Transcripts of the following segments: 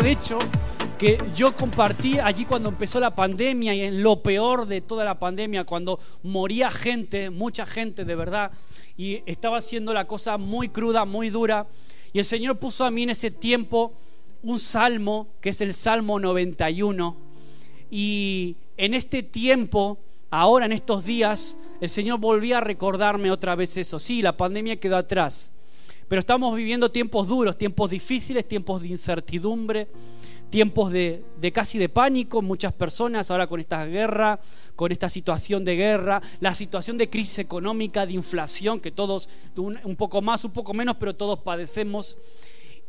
de hecho, que yo compartí allí cuando empezó la pandemia y en lo peor de toda la pandemia, cuando moría gente, mucha gente de verdad, y estaba haciendo la cosa muy cruda, muy dura. Y el Señor puso a mí en ese tiempo un salmo, que es el Salmo 91. Y en este tiempo, ahora en estos días, el Señor volvía a recordarme otra vez eso. Sí, la pandemia quedó atrás, pero estamos viviendo tiempos duros, tiempos difíciles, tiempos de incertidumbre, tiempos de, casi de pánico, muchas personas ahora con esta guerra, con esta situación de guerra, la situación de crisis económica, de inflación, que todos, un, un poco más, un poco menos, pero todos padecemos.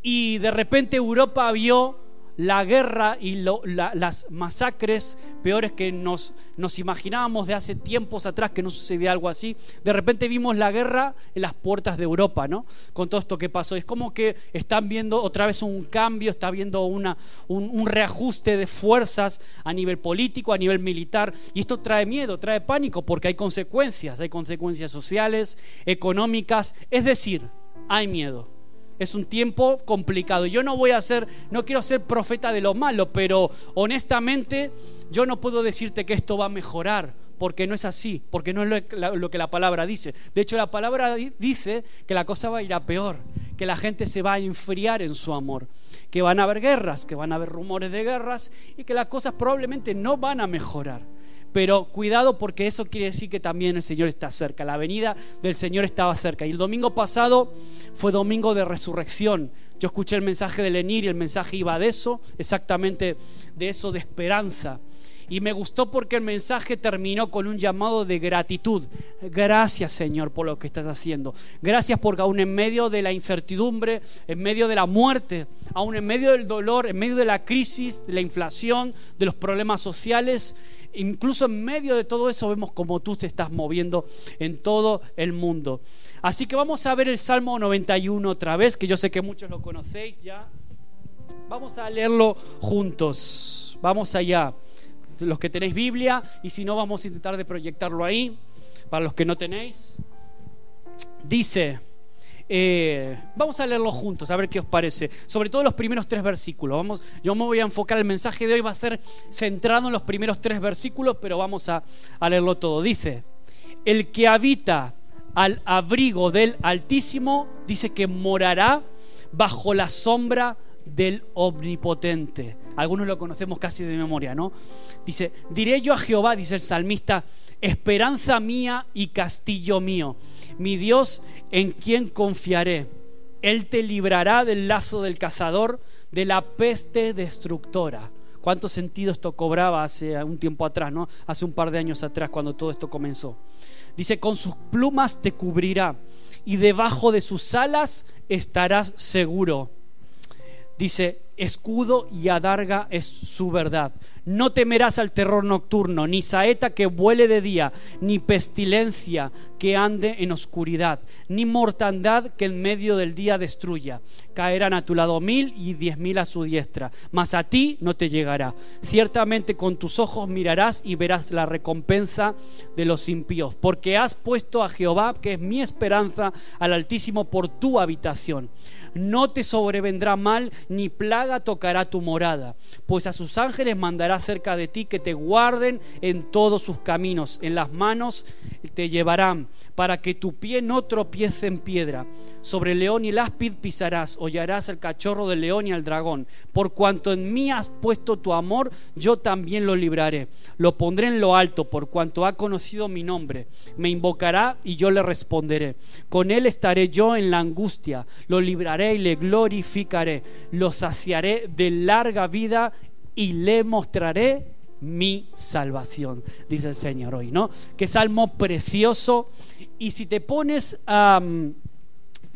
Y de repente Europa vio la guerra y las masacres peores que nos, imaginábamos de hace tiempos atrás que no sucedía algo así. De repente vimos la guerra en las puertas de Europa, ¿no? Con todo esto que pasó. Es como que están viendo otra vez un cambio, está viendo un, un reajuste de fuerzas a nivel político, a nivel militar. Y esto trae miedo, trae pánico, porque hay consecuencias, hay consecuencias sociales, económicas. Es decir, hay miedo es un tiempo complicado. Yo no voy a ser, no quiero ser profeta de lo malo, pero honestamente yo no puedo decirte que esto va a mejorar, porque no es así, porque no es lo, que la palabra dice. De hecho, la palabra dice que la cosa va a ir a peor, que la gente se va a enfriar en su amor, que van a haber guerras, que van a haber rumores de guerras y que las cosas probablemente no van a mejorar. Pero cuidado porque eso quiere decir que también el Señor está cerca. La venida del Señor estaba cerca. Y el domingo pasado fue domingo de resurrección. Yo escuché el mensaje de Lenir y el mensaje iba de eso, exactamente de eso, de esperanza. Y me gustó porque el mensaje terminó con un llamado de gratitud. Gracias Señor por lo que estás haciendo. Gracias porque aún en medio de la incertidumbre, en medio de la muerte, aún en medio del dolor, en medio de la crisis, de la inflación, de los problemas sociales, incluso en medio de todo eso vemos como tú te estás moviendo en todo el mundo. Así que vamos a ver el Salmo 91 otra vez, que yo sé que muchos lo conocéis ya. Vamos a leerlo juntos. Vamos allá. Los que tenéis Biblia y si no vamos a intentar de proyectarlo ahí. Para los que no tenéis. Dice, eh, vamos a leerlo juntos, a ver qué os parece. Sobre todo los primeros tres versículos. Vamos, yo me voy a enfocar, el mensaje de hoy va a ser centrado en los primeros tres versículos, pero vamos a, a leerlo todo. Dice, el que habita al abrigo del Altísimo, dice que morará bajo la sombra del Omnipotente. Algunos lo conocemos casi de memoria, ¿no? Dice, diré yo a Jehová, dice el salmista, esperanza mía y castillo mío, mi Dios en quien confiaré. Él te librará del lazo del cazador, de la peste destructora. ¿Cuánto sentido esto cobraba hace un tiempo atrás, ¿no? Hace un par de años atrás, cuando todo esto comenzó. Dice, con sus plumas te cubrirá y debajo de sus alas estarás seguro. Dice, escudo y adarga es su verdad. No temerás al terror nocturno, ni saeta que vuele de día, ni pestilencia que ande en oscuridad, ni mortandad que en medio del día destruya. Caerán a tu lado mil y diez mil a su diestra, mas a ti no te llegará. Ciertamente con tus ojos mirarás y verás la recompensa de los impíos, porque has puesto a Jehová, que es mi esperanza, al Altísimo por tu habitación. No te sobrevendrá mal, ni plaga tocará tu morada, pues a sus ángeles mandará cerca de ti que te guarden en todos sus caminos. En las manos te llevarán para que tu pie no tropiece en piedra. Sobre león y el pisarás, hollarás al cachorro del león y al dragón. Por cuanto en mí has puesto tu amor, yo también lo libraré. Lo pondré en lo alto, por cuanto ha conocido mi nombre. Me invocará y yo le responderé. Con él estaré yo en la angustia. Lo libraré y le glorificaré. Lo saciaré de larga vida y le mostraré mi salvación, dice el Señor hoy, ¿no? Qué salmo precioso. Y si te pones a,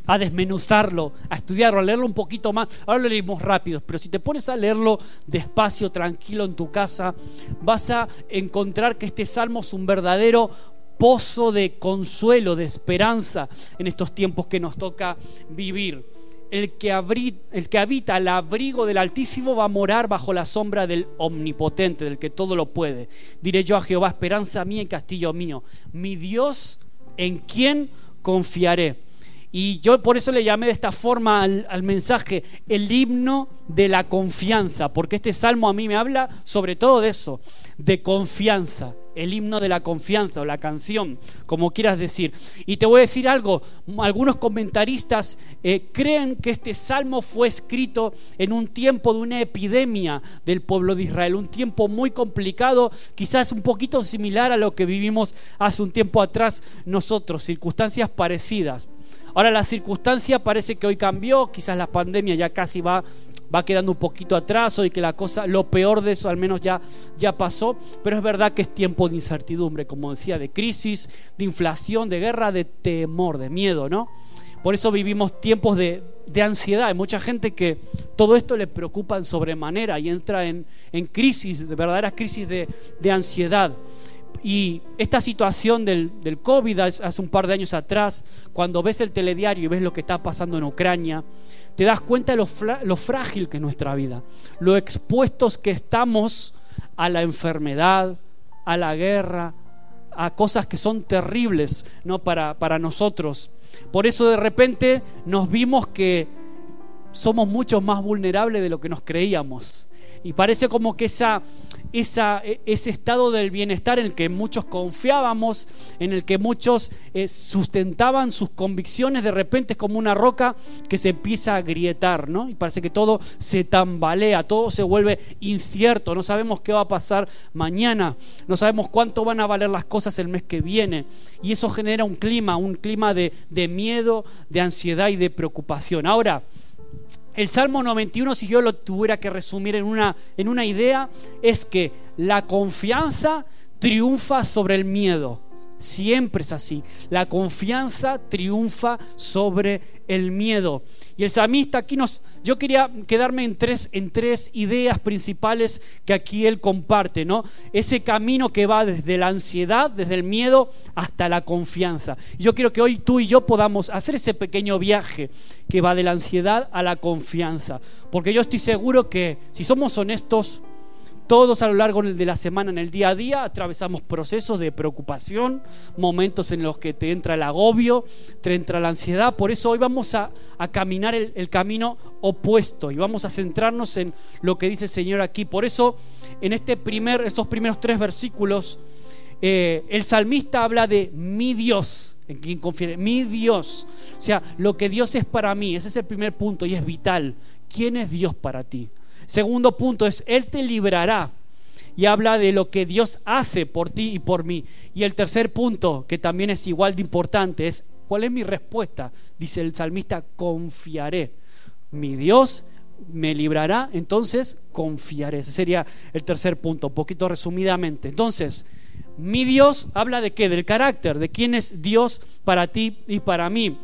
a desmenuzarlo, a estudiarlo, a leerlo un poquito más, ahora lo leímos rápido, pero si te pones a leerlo despacio, tranquilo en tu casa, vas a encontrar que este salmo es un verdadero pozo de consuelo, de esperanza en estos tiempos que nos toca vivir el que, el que habita al abrigo del Altísimo va a morar bajo la sombra del Omnipotente, del que todo lo puede. Diré yo a Jehová, esperanza mía y castillo mío, mi Dios en quien confiaré. Y yo por eso le llamé de esta forma al, al, mensaje el himno de la confianza, porque este salmo a mí me habla sobre todo de eso, de confianza, el himno de la confianza o la canción, como quieras decir. Y te voy a decir algo, algunos comentaristas eh, creen que este salmo fue escrito en un tiempo de una epidemia del pueblo de Israel, un tiempo muy complicado, quizás un poquito similar a lo que vivimos hace un tiempo atrás nosotros, circunstancias parecidas. Ahora la circunstancia parece que hoy cambió, quizás la pandemia ya casi va, va quedando un poquito atrás, hoy que la cosa, lo peor de eso al menos ya, ya pasó, pero es verdad que es tiempo de incertidumbre, como decía, de crisis, de inflación, de guerra, de temor, de miedo, ¿no? Por eso vivimos tiempos de, de ansiedad. Hay mucha gente que todo esto le preocupa en sobremanera y entra en, en crisis, de verdaderas crisis de, de ansiedad. Y esta situación del, del, COVID hace un par de años atrás, cuando ves el telediario y ves lo que está pasando en Ucrania, te das cuenta de lo, frágil que es nuestra vida, lo expuestos que estamos a la enfermedad, a la guerra, a cosas que son terribles ¿no? para, para nosotros. Por eso de repente nos vimos que somos mucho más vulnerables de lo que nos creíamos. Y parece como que esa, e, ese estado del bienestar en el que muchos confiábamos, en el que muchos eh, sustentaban sus convicciones, de repente es como una roca que se empieza a grietar, ¿no? Y parece que todo se tambalea, todo se vuelve incierto, no sabemos qué va a pasar mañana, no sabemos cuánto van a valer las cosas el mes que viene. Y eso genera un clima, un clima de miedo, de ansiedad y de preocupación. Ahora, el Salmo 91, si yo lo tuviera que resumir en una, en una idea, es que la confianza triunfa sobre el miedo. Siempre es así. La confianza triunfa sobre el miedo. Y el salmista aquí nos... Yo quería quedarme en tres, en tres ideas principales que aquí él comparte, ¿no? Ese camino que va desde la ansiedad, desde el miedo, hasta la confianza. Yo quiero que hoy tú y yo podamos hacer ese pequeño viaje que va de la ansiedad a la confianza. Porque yo estoy seguro que si somos honestos, todos a lo largo de la semana, en el día a día, atravesamos procesos de preocupación, momentos en los que te entra el agobio, te entra la ansiedad. Por eso hoy vamos a, caminar el, camino opuesto y vamos a centrarnos en lo que dice el Señor aquí. Por eso, en este primer, estos primeros tres versículos, eh, el salmista habla de mi Dios, en quien confiere, mi Dios. O sea, lo que Dios es para mí, ese es el primer punto y es vital. ¿Quién es Dios para ti? Segundo punto es, Él te librará. Y habla de lo que Dios hace por ti y por mí. Y el tercer punto, que también es igual de importante, es, ¿cuál es mi respuesta? Dice el salmista, confiaré. Mi Dios me librará, entonces confiaré. Ese sería el tercer punto, un poquito resumidamente. Entonces, mi Dios habla de qué? Del carácter, de quién es Dios para ti y para mí.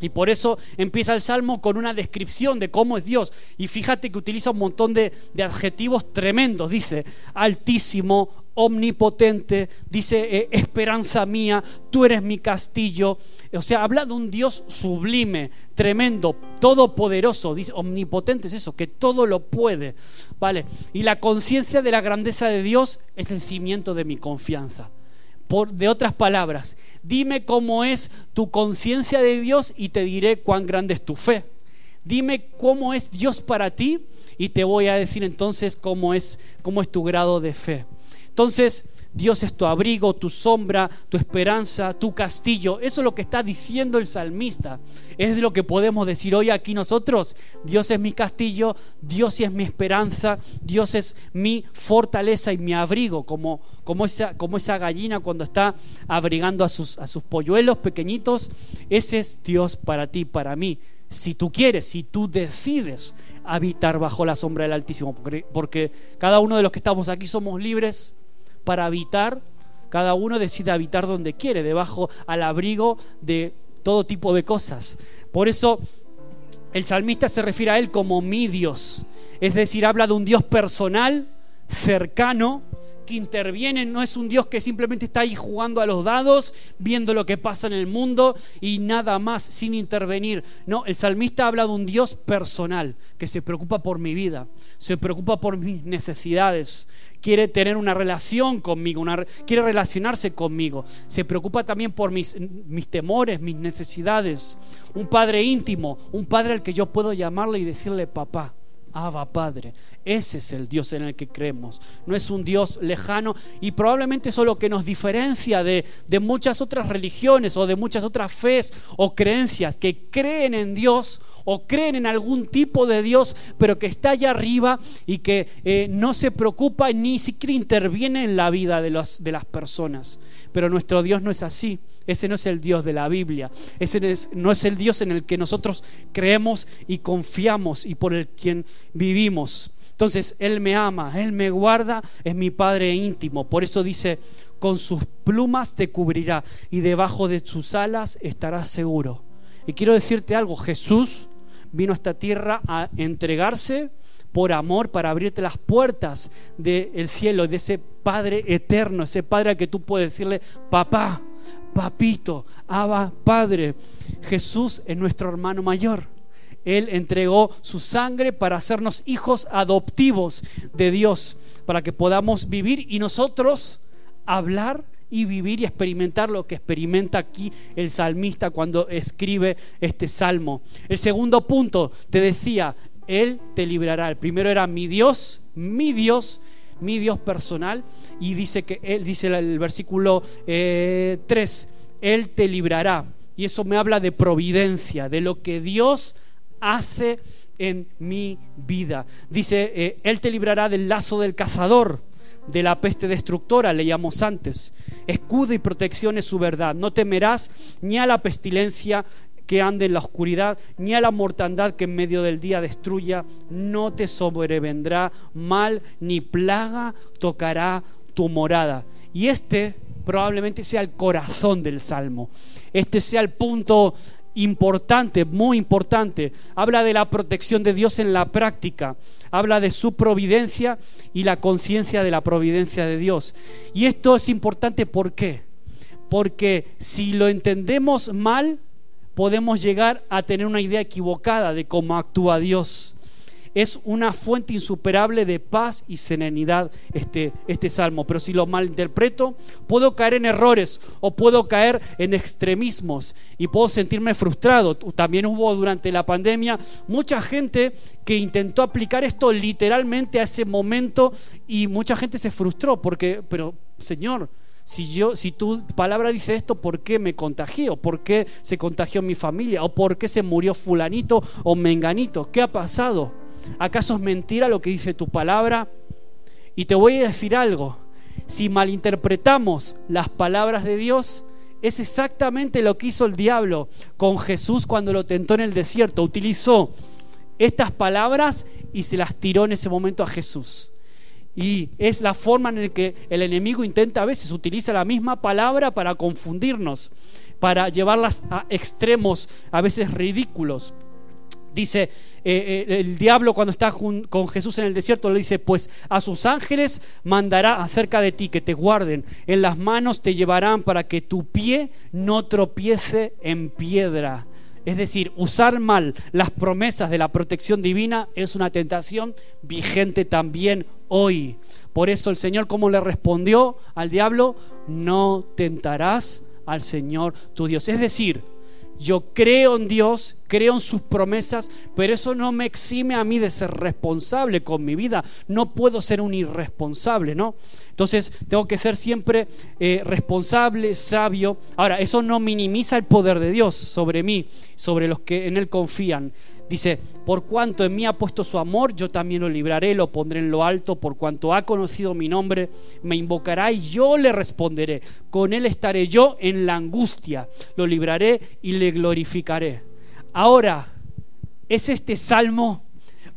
Y por eso empieza el Salmo con una descripción de cómo es Dios. Y fíjate que utiliza un montón de, adjetivos tremendos. Dice altísimo, omnipotente, dice eh, esperanza mía, tú eres mi castillo. O sea, habla de un Dios sublime, tremendo, todopoderoso. Dice omnipotente es eso, que todo lo puede. ¿Vale? Y la conciencia de la grandeza de Dios es el cimiento de mi confianza de otras palabras, dime cómo es tu conciencia de Dios y te diré cuán grande es tu fe. Dime cómo es Dios para ti y te voy a decir entonces cómo es, cómo es tu grado de fe. Entonces, Dios es tu abrigo, tu sombra, tu esperanza, tu castillo. Eso es lo que está diciendo el salmista. Es lo que podemos decir hoy aquí nosotros. Dios es mi castillo, Dios es mi esperanza, Dios es mi fortaleza y mi abrigo, como, como, esa, como esa gallina cuando está abrigando a sus, a sus polluelos pequeñitos. Ese es Dios para ti, para mí. Si tú quieres, si tú decides habitar bajo la sombra del Altísimo, porque, porque cada uno de los que estamos aquí somos libres para habitar, cada uno decide habitar donde quiere, debajo al abrigo de todo tipo de cosas. Por eso el salmista se refiere a él como mi Dios, es decir, habla de un Dios personal, cercano, que interviene, no es un Dios que simplemente está ahí jugando a los dados, viendo lo que pasa en el mundo y nada más, sin intervenir. No, el salmista habla de un Dios personal, que se preocupa por mi vida, se preocupa por mis necesidades, quiere tener una relación conmigo, quiere relacionarse conmigo, se preocupa también por mis, mis temores, mis necesidades. Un padre íntimo, un padre al que yo puedo llamarle y decirle papá. Abba Padre. Ese es el Dios en el que creemos. No es un Dios lejano y probablemente eso es lo que nos diferencia de, de muchas otras religiones o de muchas otras fes o creencias que creen en Dios o creen en algún tipo de Dios, pero que está allá arriba y que eh, no se preocupa ni siquiera interviene en la vida de, los, de las personas. Pero nuestro Dios no es así. Ese no es el Dios de la Biblia. Ese no es el Dios en el que nosotros creemos y confiamos y por el quien vivimos. Entonces, Él me ama, Él me guarda, es mi Padre íntimo. Por eso dice, con sus plumas te cubrirá y debajo de sus alas estarás seguro. Y quiero decirte algo, Jesús vino a esta tierra a entregarse por amor para abrirte las puertas del cielo, de ese Padre eterno, ese Padre al que tú puedes decirle, papá, papito, Abba, Padre. Jesús es nuestro hermano mayor. Él entregó su sangre para hacernos hijos adoptivos de Dios, para que podamos vivir y nosotros hablar y vivir y experimentar lo que experimenta aquí el salmista cuando escribe este salmo. El segundo punto, te decía, Él te librará. El primero era mi Dios, mi Dios, mi Dios personal. Y dice que Él, dice el versículo 3, eh, Él te librará. Y eso me habla de providencia, de lo que Dios hace en mi vida. Dice, eh, Él te librará del lazo del cazador de la peste destructora, leíamos antes. Escudo y protección es su verdad. No temerás ni a la pestilencia que ande en la oscuridad, ni a la mortandad que en medio del día destruya. No te sobrevendrá mal, ni plaga tocará tu morada. Y este probablemente sea el corazón del salmo. Este sea el punto importante, muy importante. Habla de la protección de Dios en la práctica. Habla de su providencia y la conciencia de la providencia de Dios. Y esto es importante ¿por qué? Porque si lo entendemos mal, podemos llegar a tener una idea equivocada de cómo actúa Dios es una fuente insuperable de paz y serenidad este, este salmo. Pero si lo malinterpreto, puedo caer en errores o puedo caer en extremismos y puedo sentirme frustrado. También hubo durante la pandemia mucha gente que intentó aplicar esto literalmente a ese momento y mucha gente se frustró porque, pero Señor, si yo, si tu palabra dice esto, ¿por qué me contagió? ¿Por qué se contagió mi familia? ¿O por qué se murió fulanito o menganito? ¿Qué ha pasado? ¿Acaso es mentira lo que dice tu palabra? Y te voy a decir algo. Si malinterpretamos las palabras de Dios, es exactamente lo que hizo el diablo con Jesús cuando lo tentó en el desierto. Utilizó estas palabras y se las tiró en ese momento a Jesús. Y es la forma en la que el enemigo intenta a veces, utiliza la misma palabra para confundirnos, para llevarlas a extremos a veces ridículos. Dice eh, eh, el diablo cuando está con Jesús en el desierto, le dice, pues a sus ángeles mandará acerca de ti que te guarden, en las manos te llevarán para que tu pie no tropiece en piedra. Es decir, usar mal las promesas de la protección divina es una tentación vigente también hoy. Por eso el Señor, como le respondió al diablo, no tentarás al Señor tu Dios. Es decir, yo creo en Dios, creo en sus promesas, pero eso no me exime a mí de ser responsable con mi vida. No puedo ser un irresponsable, ¿no? Entonces tengo que ser siempre eh, responsable, sabio. Ahora, eso no minimiza el poder de Dios sobre mí, sobre los que en Él confían. Dice, por cuanto en mí ha puesto su amor, yo también lo libraré, lo pondré en lo alto, por cuanto ha conocido mi nombre, me invocará y yo le responderé. Con él estaré yo en la angustia, lo libraré y le glorificaré. Ahora, ¿es este salmo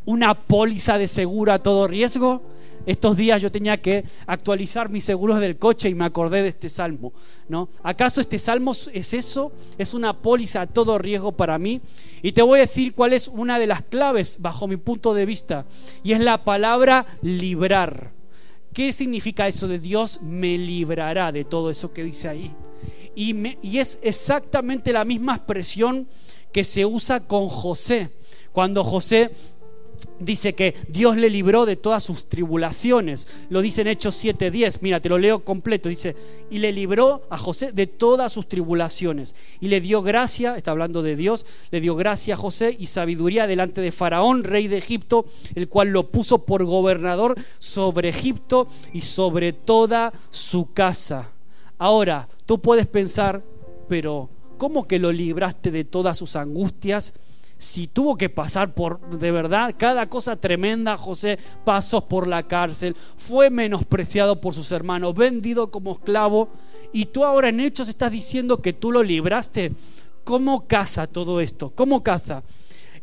una póliza de seguro a todo riesgo? Estos días yo tenía que actualizar mis seguros del coche y me acordé de este salmo, ¿no? ¿Acaso este salmo es eso? ¿Es una póliza a todo riesgo para mí? Y te voy a decir cuál es una de las claves bajo mi punto de vista y es la palabra librar. ¿Qué significa eso de Dios me librará de todo eso que dice ahí? Y, y es exactamente la misma expresión que se usa con José. Cuando José dice que Dios le libró de todas sus tribulaciones. Lo dice en Hechos 7:10. Mira, te lo leo completo. Dice, y le libró a José de todas sus tribulaciones. Y le dio gracia, está hablando de Dios, le dio gracia a José y sabiduría delante de Faraón, rey de Egipto, el cual lo puso por gobernador sobre Egipto y sobre toda su casa. Ahora, tú puedes pensar, pero ¿cómo que lo libraste de todas sus angustias? si tuvo que pasar por, de verdad, cada cosa tremenda, José pasó por la cárcel, fue menospreciado por sus hermanos, vendido como esclavo, y tú ahora en hechos estás diciendo que tú lo libraste. ¿Cómo caza todo esto? ¿Cómo caza?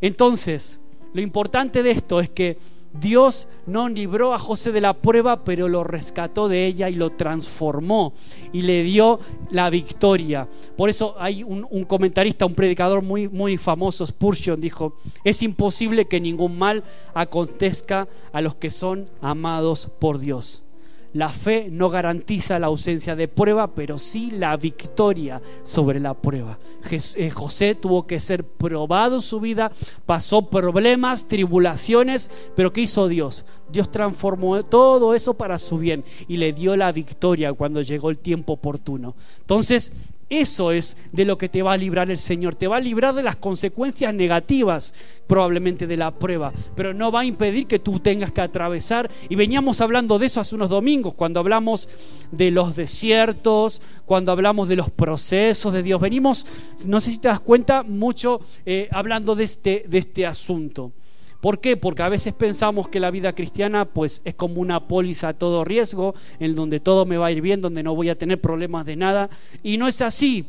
Entonces, lo importante de esto es que Dios no libró a José de la prueba, pero lo rescató de ella y lo transformó y le dio la victoria. Por eso hay un, comentarista, un predicador muy, muy famoso, Spurgeon, dijo, es imposible que ningún mal acontezca a los que son amados por Dios. La fe no garantiza la ausencia de prueba, pero sí la victoria sobre la prueba. Eh, José tuvo que ser probado su vida, pasó problemas, tribulaciones, pero ¿qué hizo Dios? Dios transformó todo eso para su bien y le dio la victoria cuando llegó el tiempo oportuno. Entonces, eso es de lo que te va a librar el Señor. Te va a librar de las consecuencias negativas probablemente de la prueba, pero no va a impedir que tú tengas que atravesar. Y veníamos hablando de eso hace unos domingos, cuando hablamos de los desiertos, cuando hablamos de los procesos de Dios. Venimos, no sé si te das cuenta, mucho eh, hablando de este, de este asunto. ¿Por qué? Porque a veces pensamos que la vida cristiana pues es como una póliza a todo riesgo, en donde todo me va a ir bien, donde no voy a tener problemas de nada. Y no es así.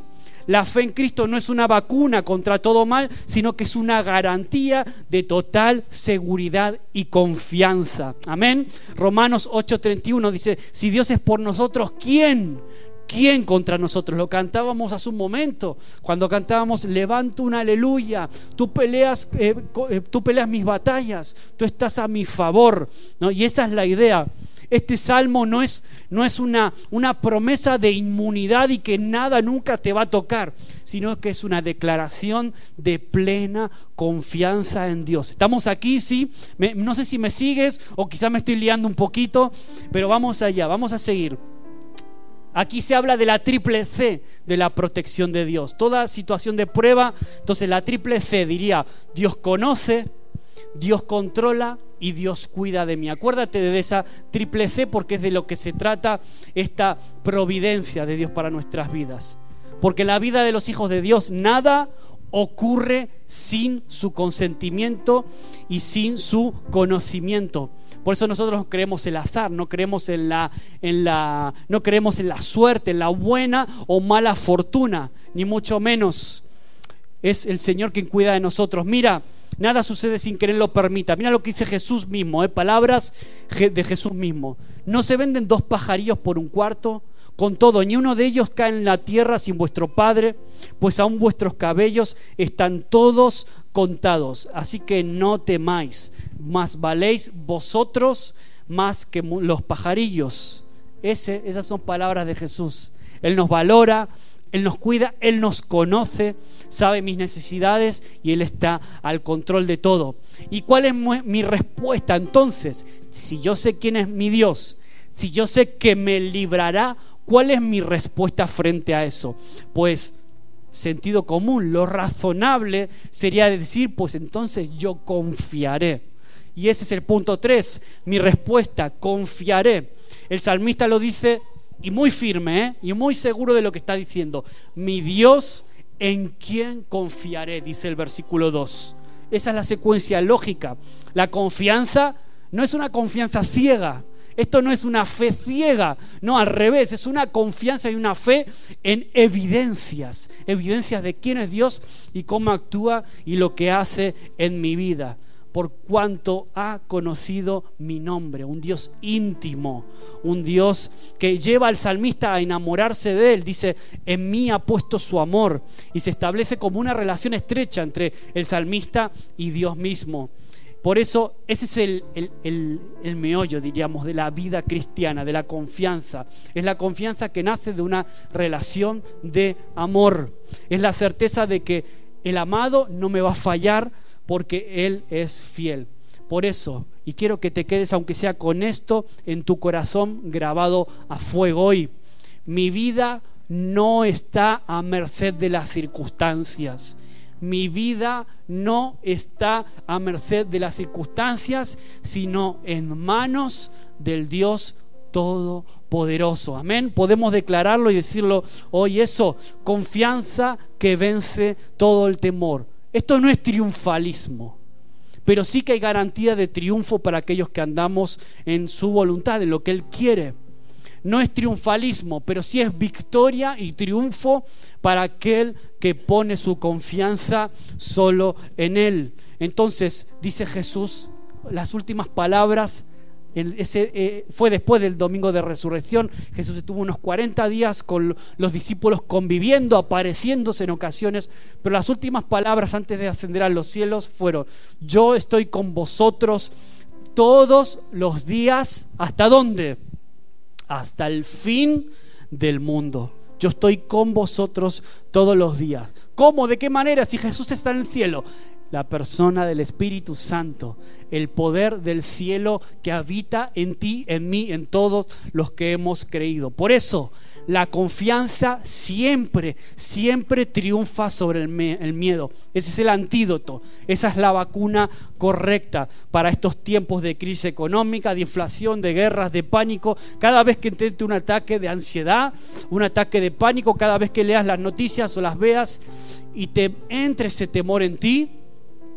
La fe en Cristo no es una vacuna contra todo mal, sino que es una garantía de total seguridad y confianza. Amén. Romanos 8:31 dice, si Dios es por nosotros, ¿quién ¿Quién contra nosotros? Lo cantábamos hace un momento, cuando cantábamos Levanto una aleluya, tú peleas, eh, eh, tú peleas mis batallas, tú estás a mi favor. ¿no? Y esa es la idea. Este salmo no es, no es una, una promesa de inmunidad y que nada nunca te va a tocar, sino que es una declaración de plena confianza en Dios. Estamos aquí, sí, no sé si me sigues o quizá me estoy liando un poquito, pero vamos allá, vamos a seguir. Aquí se habla de la triple C de la protección de Dios. Toda situación de prueba, entonces la triple C diría, Dios conoce, Dios controla y Dios cuida de mí. Acuérdate de esa triple C porque es de lo que se trata esta providencia de Dios para nuestras vidas. Porque la vida de los hijos de Dios nada ocurre sin su consentimiento y sin su conocimiento. Por eso nosotros creemos el azar, no creemos en la, en la, no creemos en la suerte, en la buena o mala fortuna, ni mucho menos. Es el Señor quien cuida de nosotros. Mira, nada sucede sin que Él lo permita. Mira lo que dice Jesús mismo, ¿eh? palabras de Jesús mismo. No se venden dos pajarillos por un cuarto. Con todo, ni uno de ellos cae en la tierra sin vuestro Padre, pues aún vuestros cabellos están todos contados. Así que no temáis, más valéis vosotros más que los pajarillos. Esas son palabras de Jesús. Él nos valora, Él nos cuida, Él nos conoce, sabe mis necesidades y Él está al control de todo. ¿Y cuál es mi respuesta entonces? Si yo sé quién es mi Dios, si yo sé que me librará, ¿cuál es mi respuesta frente a eso? Pues sentido común, lo razonable sería decir, pues entonces yo confiaré. Y ese es el punto 3, mi respuesta, confiaré. El salmista lo dice y muy firme ¿eh? y muy seguro de lo que está diciendo. Mi Dios en quien confiaré, dice el versículo 2. Esa es la secuencia lógica. La confianza no es una confianza ciega, esto no es una fe ciega, no, al revés, es una confianza y una fe en evidencias, evidencias de quién es Dios y cómo actúa y lo que hace en mi vida, por cuanto ha conocido mi nombre, un Dios íntimo, un Dios que lleva al salmista a enamorarse de él, dice, en mí ha puesto su amor y se establece como una relación estrecha entre el salmista y Dios mismo. Por eso ese es el, el, meollo, diríamos, de la vida cristiana, de la confianza. Es la confianza que nace de una relación de amor. Es la certeza de que el amado no me va a fallar porque Él es fiel. Por eso, y quiero que te quedes, aunque sea con esto, en tu corazón grabado a fuego hoy. Mi vida no está a merced de las circunstancias mi vida no está a merced de las circunstancias, sino en manos del Dios Todopoderoso. Amén. Podemos declararlo y decirlo hoy eso, confianza que vence todo el temor. Esto no es triunfalismo, pero sí que hay garantía de triunfo para aquellos que andamos en su voluntad, en lo que Él quiere no es triunfalismo, pero sí es victoria y triunfo para aquel que pone su confianza solo en Él. Entonces, dice Jesús, las últimas palabras ese, eh, fue después del domingo de resurrección. Jesús estuvo unos 40 días con los discípulos conviviendo, apareciéndose en ocasiones, pero las últimas palabras antes de ascender a los cielos fueron, yo estoy con vosotros todos los días, ¿hasta dónde? Hasta el fin del mundo. Yo estoy con vosotros todos los días. ¿Cómo? ¿De qué manera? Si Jesús está en el cielo. La persona del Espíritu Santo, el poder del cielo que habita en ti, en mí, en todos los que hemos creído. Por eso, la confianza siempre, siempre triunfa sobre el, miedo. Ese es el antídoto, esa es la vacuna correcta para estos tiempos de crisis económica, de inflación, de guerras, de pánico. Cada vez que intente un ataque de ansiedad, un ataque de pánico, cada vez que leas las noticias o las veas y te entre ese temor en ti,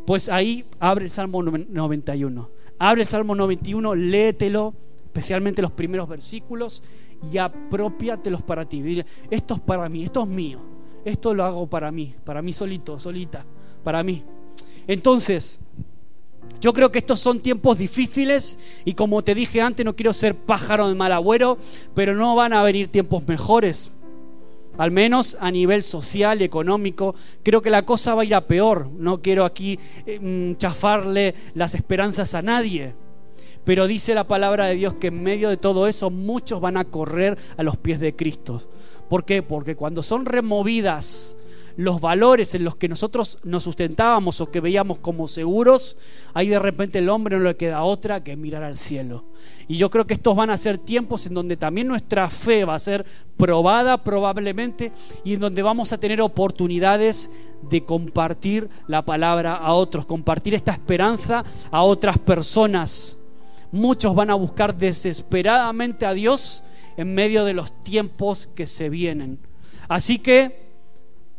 pues ahí abre el Salmo 91. Abre el Salmo 91, léetelo, especialmente los primeros versículos y apropiatelos para ti. esto es para mí, esto es mío, esto lo hago para mí, para mí solito, solita, para mí. Entonces, yo creo que estos son tiempos difíciles y como te dije antes, no quiero ser pájaro de mal agüero, pero no van a venir tiempos mejores. Al menos a nivel social económico, creo que la cosa va a ir a peor. No quiero aquí eh, mm, chafarle las esperanzas a nadie. Pero dice la palabra de Dios que en medio de todo eso muchos van a correr a los pies de Cristo. ¿Por qué? Porque cuando son removidas los valores en los que nosotros nos sustentábamos o que veíamos como seguros, ahí de repente el hombre no le queda otra que mirar al cielo. Y yo creo que estos van a ser tiempos en donde también nuestra fe va a ser probada probablemente y en donde vamos a tener oportunidades de compartir la palabra a otros, compartir esta esperanza a otras personas muchos van a buscar desesperadamente a Dios en medio de los tiempos que se vienen. Así que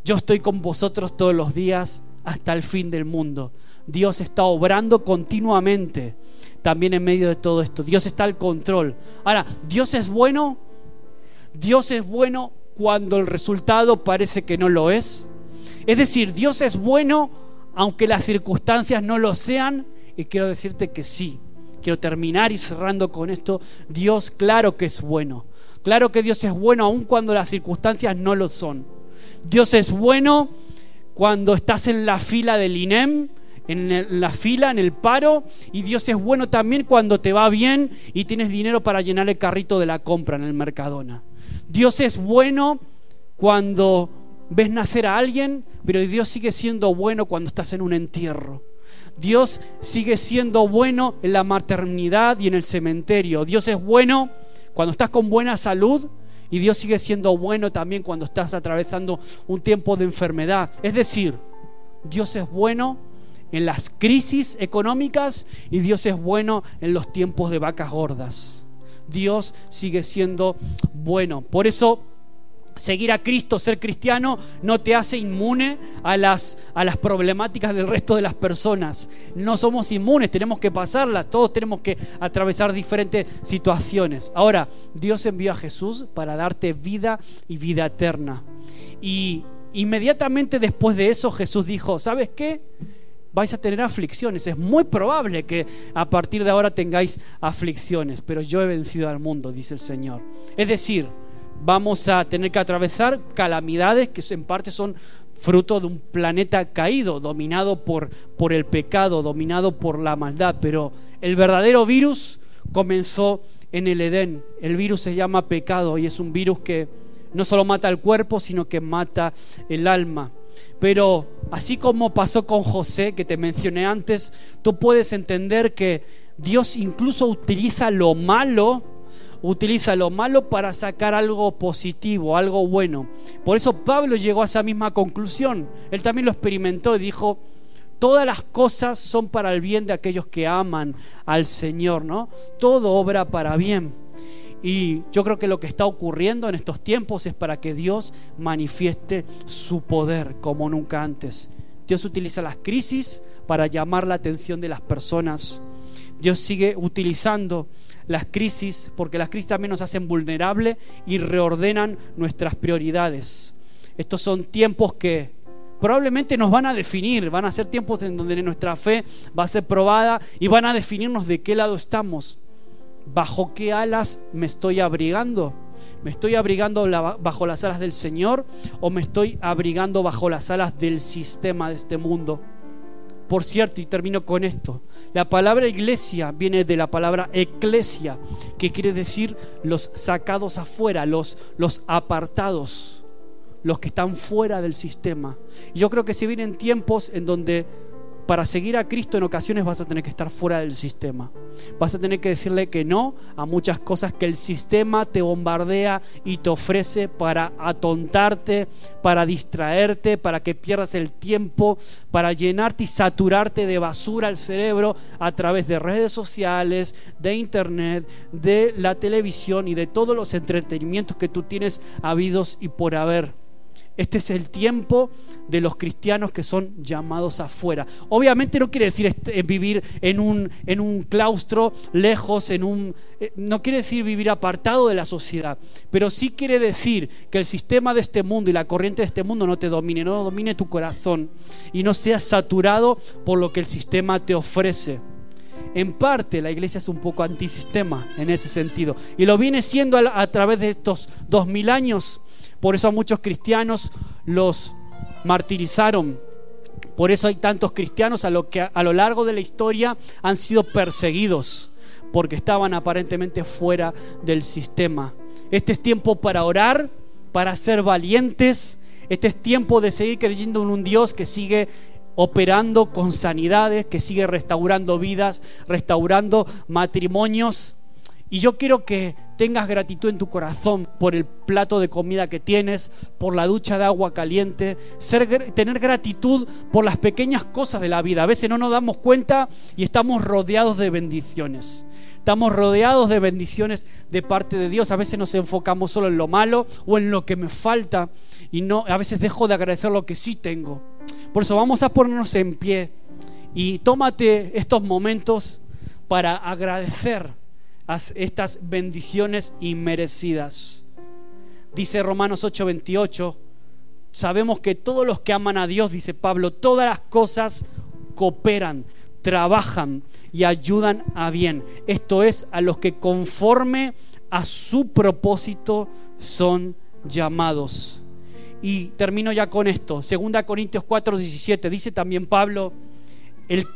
yo estoy con vosotros todos los días hasta el fin del mundo. Dios está obrando continuamente también en medio de todo esto. Dios está al control. Ahora, Dios es bueno. Dios es bueno cuando el resultado parece que no lo es. Es decir, Dios es bueno aunque las circunstancias no lo sean. Y quiero decirte que sí, quiero terminar y cerrando con esto, Dios claro que es bueno. Claro que Dios es bueno aun cuando las circunstancias no lo son. Dios es bueno cuando estás en la fila del INEM, en la fila, en el paro, y Dios es bueno también cuando te va bien y tienes dinero para llenar el carrito de la compra en el Mercadona. Dios es bueno cuando ves nacer a alguien, pero Dios sigue siendo bueno cuando estás en un entierro. Dios sigue siendo bueno en la maternidad y en el cementerio. Dios es bueno cuando estás con buena salud y Dios sigue siendo bueno también cuando estás atravesando un tiempo de enfermedad. Es decir, Dios es bueno en las crisis económicas y Dios es bueno en los tiempos de vacas gordas. Dios sigue siendo bueno. Por eso Seguir a Cristo, ser cristiano, no te hace inmune a las, a las problemáticas del resto de las personas. No somos inmunes, tenemos que pasarlas, todos tenemos que atravesar diferentes situaciones. Ahora, Dios envió a Jesús para darte vida y vida eterna. Y inmediatamente después de eso Jesús dijo, ¿sabes qué? vais a tener aflicciones. Es muy probable que a partir de ahora tengáis aflicciones, pero yo he vencido al mundo, dice el Señor. Es decir, vamos a tener que atravesar calamidades que en parte son fruto de un planeta caído, dominado por, por el pecado, dominado por la maldad. Pero el verdadero virus comenzó en el Edén. El virus se llama pecado y es un virus que no solo mata el cuerpo, sino que mata el alma. Pero así como pasó con José, que te mencioné antes, tú puedes entender que Dios incluso utiliza lo malo utiliza lo malo para sacar algo positivo, algo bueno. Por eso Pablo llegó a esa misma conclusión. Él también lo experimentó y dijo, todas las cosas son para el bien de aquellos que aman al Señor, ¿no? Todo obra para bien. Y yo creo que lo que está ocurriendo en estos tiempos es para que Dios manifieste su poder como nunca antes. Dios utiliza las crisis para llamar la atención de las personas. Dios sigue utilizando las crisis, porque las crisis también nos hacen vulnerables y reordenan nuestras prioridades. Estos son tiempos que probablemente nos van a definir, van a ser tiempos en donde nuestra fe va a ser probada y van a definirnos de qué lado estamos, bajo qué alas me estoy abrigando. ¿Me estoy abrigando bajo las alas del Señor o me estoy abrigando bajo las alas del sistema de este mundo? Por cierto, y termino con esto, la palabra iglesia viene de la palabra eclesia, que quiere decir los sacados afuera, los, los apartados, los que están fuera del sistema. Yo creo que se vienen tiempos en donde para seguir a Cristo en ocasiones vas a tener que estar fuera del sistema. Vas a tener que decirle que no a muchas cosas que el sistema te bombardea y te ofrece para atontarte, para distraerte, para que pierdas el tiempo, para llenarte y saturarte de basura el cerebro a través de redes sociales, de internet, de la televisión y de todos los entretenimientos que tú tienes habidos y por haber. Este es el tiempo de los cristianos que son llamados afuera. Obviamente no quiere decir este, vivir en un, en un claustro lejos, en un, eh, no quiere decir vivir apartado de la sociedad, pero sí quiere decir que el sistema de este mundo y la corriente de este mundo no te domine, no domine tu corazón y no seas saturado por lo que el sistema te ofrece. En parte la iglesia es un poco antisistema en ese sentido y lo viene siendo a, a través de estos dos mil años por eso muchos cristianos los martirizaron. Por eso hay tantos cristianos a lo que a lo largo de la historia han sido perseguidos porque estaban aparentemente fuera del sistema. Este es tiempo para orar, para ser valientes. Este es tiempo de seguir creyendo en un Dios que sigue operando con sanidades, que sigue restaurando vidas, restaurando matrimonios. Y yo quiero que tengas gratitud en tu corazón por el plato de comida que tienes, por la ducha de agua caliente, tener gratitud por las pequeñas cosas de la vida. A veces no nos damos cuenta y estamos rodeados de bendiciones. Estamos rodeados de bendiciones de parte de Dios. A veces nos enfocamos solo en lo malo o en lo que me falta y no a veces dejo de agradecer lo que sí tengo. Por eso vamos a ponernos en pie y tómate estos momentos para agradecer estas bendiciones inmerecidas. Dice Romanos 8:28, sabemos que todos los que aman a Dios, dice Pablo, todas las cosas cooperan, trabajan y ayudan a bien. Esto es, a los que conforme a su propósito son llamados. Y termino ya con esto. Segunda Corintios 4:17 dice también Pablo, el,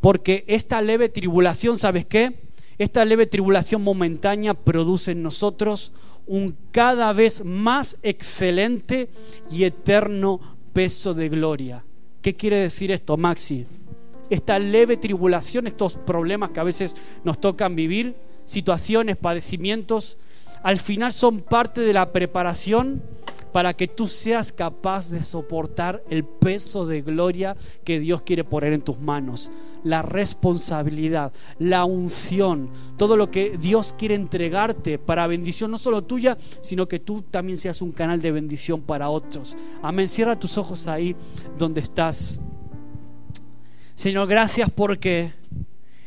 porque esta leve tribulación, ¿sabes qué? Esta leve tribulación momentánea produce en nosotros un cada vez más excelente y eterno peso de gloria. ¿Qué quiere decir esto, Maxi? Esta leve tribulación, estos problemas que a veces nos tocan vivir, situaciones, padecimientos, al final son parte de la preparación para que tú seas capaz de soportar el peso de gloria que Dios quiere poner en tus manos. La responsabilidad, la unción, todo lo que Dios quiere entregarte para bendición no solo tuya, sino que tú también seas un canal de bendición para otros. Amén. Cierra tus ojos ahí donde estás. Señor, gracias porque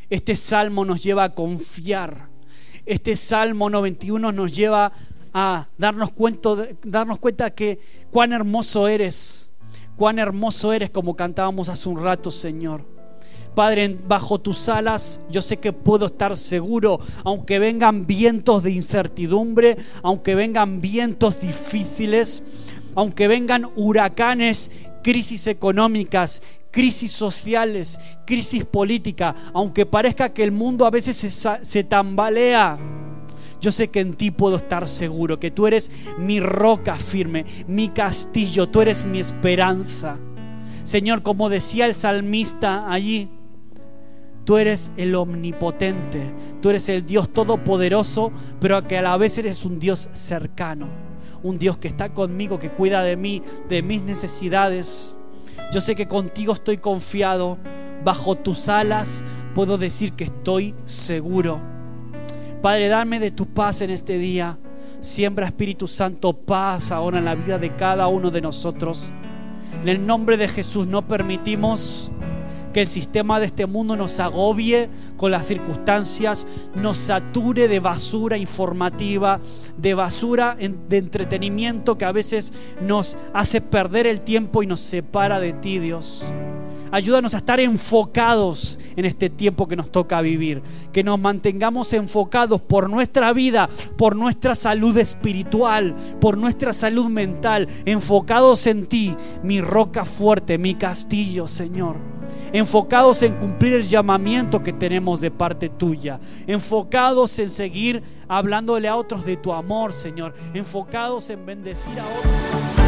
este salmo nos lleva a confiar. Este salmo 91 nos lleva a darnos cuenta, darnos cuenta que cuán hermoso eres, cuán hermoso eres como cantábamos hace un rato, Señor. Padre, bajo tus alas yo sé que puedo estar seguro, aunque vengan vientos de incertidumbre, aunque vengan vientos difíciles, aunque vengan huracanes crisis económicas, crisis sociales, crisis política, aunque parezca que el mundo a veces se, se tambalea. Yo sé que en ti puedo estar seguro, que tú eres mi roca firme, mi castillo, tú eres mi esperanza. Señor, como decía el salmista allí, tú eres el omnipotente, tú eres el Dios todopoderoso, pero que a la vez eres un Dios cercano, un Dios que está conmigo, que cuida de mí, de mis necesidades. Yo sé que contigo estoy confiado, bajo tus alas puedo decir que estoy seguro. Padre, dame de tu paz en este día. Siembra Espíritu Santo paz ahora en la vida de cada uno de nosotros. En el nombre de Jesús no permitimos que el sistema de este mundo nos agobie con las circunstancias, nos sature de basura informativa, de basura de entretenimiento que a veces nos hace perder el tiempo y nos separa de ti, Dios. Ayúdanos a estar enfocados en este tiempo que nos toca vivir. Que nos mantengamos enfocados por nuestra vida, por nuestra salud espiritual, por nuestra salud mental. Enfocados en ti, mi roca fuerte, mi castillo, Señor. Enfocados en cumplir el llamamiento que tenemos de parte tuya. Enfocados en seguir hablándole a otros de tu amor, Señor. Enfocados en bendecir a otros.